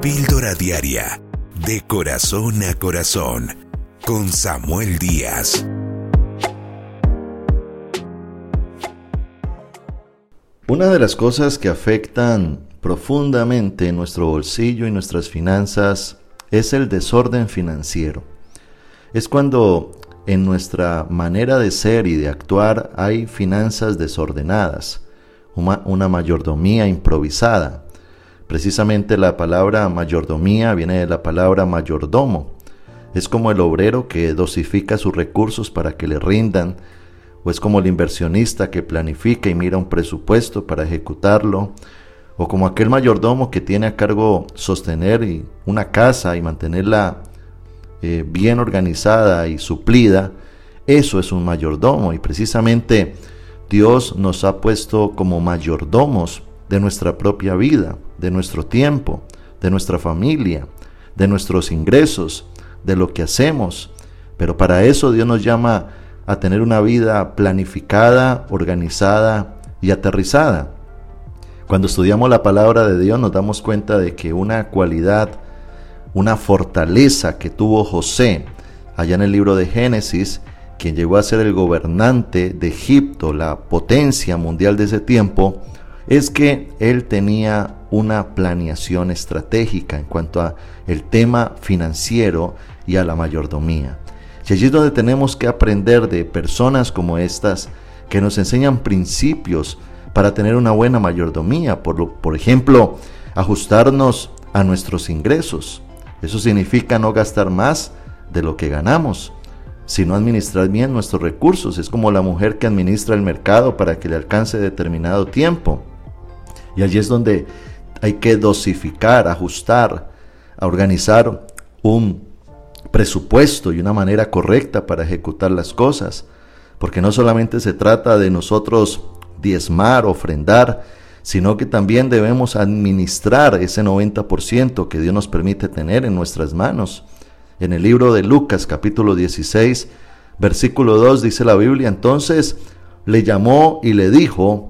Píldora Diaria, de corazón a corazón, con Samuel Díaz. Una de las cosas que afectan profundamente nuestro bolsillo y nuestras finanzas es el desorden financiero. Es cuando en nuestra manera de ser y de actuar hay finanzas desordenadas, una, mayordomía improvisada, Precisamente la palabra mayordomía viene de la palabra mayordomo. Es como el obrero que dosifica sus recursos para que le rindan, o es como el inversionista que planifica y mira un presupuesto para ejecutarlo, o como aquel mayordomo que tiene a cargo sostener una casa y mantenerla eh, bien organizada y suplida. Eso es un mayordomo y precisamente Dios nos ha puesto como mayordomos de nuestra propia vida de nuestro tiempo, de nuestra familia, de nuestros ingresos, de lo que hacemos. Pero para eso Dios nos llama a tener una vida planificada, organizada y aterrizada. Cuando estudiamos la palabra de Dios nos damos cuenta de que una cualidad, una fortaleza que tuvo José allá en el libro de Génesis, quien llegó a ser el gobernante de Egipto, la potencia mundial de ese tiempo, es que él tenía una planeación estratégica en cuanto a el tema financiero y a la mayordomía. Y allí es donde tenemos que aprender de personas como estas que nos enseñan principios para tener una buena mayordomía. Por, por ejemplo, ajustarnos a nuestros ingresos. Eso significa no gastar más de lo que ganamos, sino administrar bien nuestros recursos. Es como la mujer que administra el mercado para que le alcance determinado tiempo. Y allí es donde hay que dosificar, ajustar, a organizar un presupuesto y una manera correcta para ejecutar las cosas. Porque no solamente se trata de nosotros diezmar, ofrendar, sino que también debemos administrar ese 90% que Dios nos permite tener en nuestras manos. En el libro de Lucas capítulo 16, versículo 2 dice la Biblia, entonces le llamó y le dijo,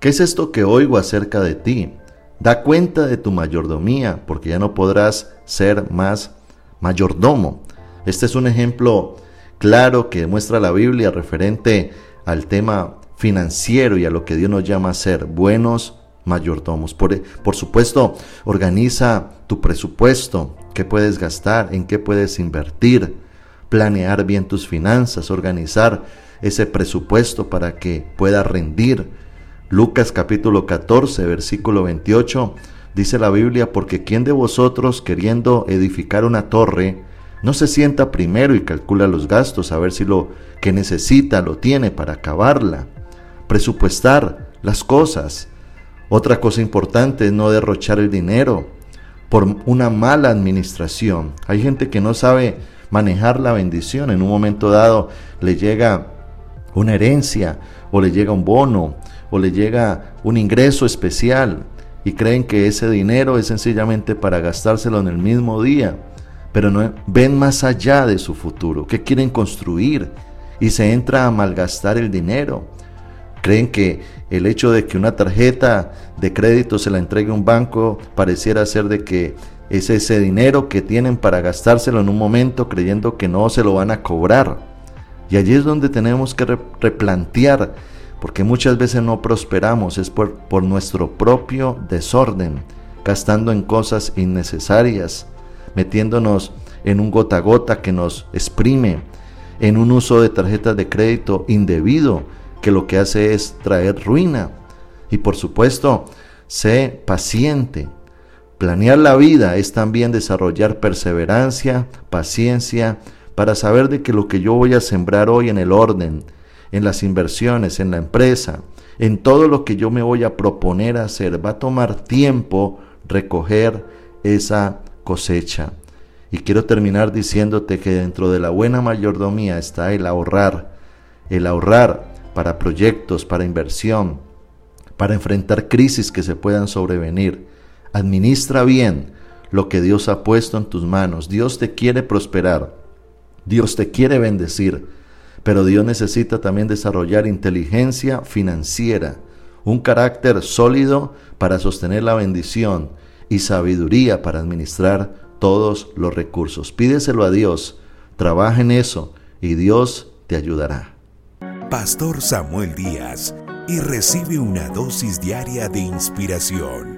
¿Qué es esto que oigo acerca de ti? Da cuenta de tu mayordomía, porque ya no podrás ser más mayordomo. Este es un ejemplo claro que muestra la Biblia referente al tema financiero y a lo que Dios nos llama a ser buenos mayordomos. Por, por supuesto, organiza tu presupuesto, qué puedes gastar, en qué puedes invertir, planear bien tus finanzas, organizar ese presupuesto para que pueda rendir Lucas capítulo 14, versículo 28, dice la Biblia, porque ¿quién de vosotros queriendo edificar una torre, no se sienta primero y calcula los gastos a ver si lo que necesita lo tiene para acabarla? Presupuestar las cosas. Otra cosa importante es no derrochar el dinero por una mala administración. Hay gente que no sabe manejar la bendición. En un momento dado le llega una herencia o le llega un bono o le llega un ingreso especial y creen que ese dinero es sencillamente para gastárselo en el mismo día, pero no ven más allá de su futuro, qué quieren construir y se entra a malgastar el dinero. Creen que el hecho de que una tarjeta de crédito se la entregue un banco pareciera ser de que es ese dinero que tienen para gastárselo en un momento creyendo que no se lo van a cobrar. Y allí es donde tenemos que replantear porque muchas veces no prosperamos es por, por nuestro propio desorden, gastando en cosas innecesarias, metiéndonos en un gota a gota que nos exprime, en un uso de tarjetas de crédito indebido que lo que hace es traer ruina. Y por supuesto, sé paciente. Planear la vida es también desarrollar perseverancia, paciencia, para saber de que lo que yo voy a sembrar hoy en el orden, en las inversiones, en la empresa, en todo lo que yo me voy a proponer hacer. Va a tomar tiempo recoger esa cosecha. Y quiero terminar diciéndote que dentro de la buena mayordomía está el ahorrar, el ahorrar para proyectos, para inversión, para enfrentar crisis que se puedan sobrevenir. Administra bien lo que Dios ha puesto en tus manos. Dios te quiere prosperar. Dios te quiere bendecir. Pero Dios necesita también desarrollar inteligencia financiera, un carácter sólido para sostener la bendición y sabiduría para administrar todos los recursos. Pídeselo a Dios, trabaja en eso y Dios te ayudará. Pastor Samuel Díaz y recibe una dosis diaria de inspiración.